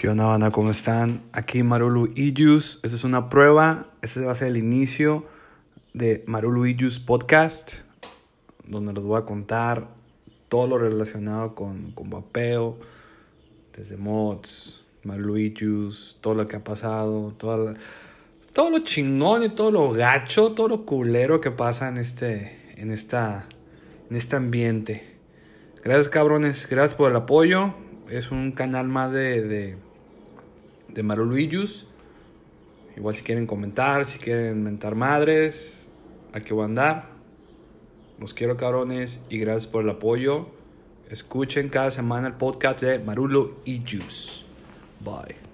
¿Qué onda, banda? ¿Cómo están? Aquí Marulu Ijus. Esta es una prueba. Este va a ser el inicio de Marulu Ijus Podcast, donde les voy a contar todo lo relacionado con, con vapeo, desde mods, Marulu Ijus, todo lo que ha pasado, toda la- todo lo chingón y todo lo gacho, todo lo culero que pasa en este, en esta, en este ambiente. Gracias cabrones, gracias por el apoyo. Es un canal más de, de, de Maruluijus. Igual si quieren comentar, si quieren mentar madres, aquí voy a andar. Los quiero cabrones y gracias por el apoyo. Escuchen cada semana el podcast de Marulo y Juice. Bye.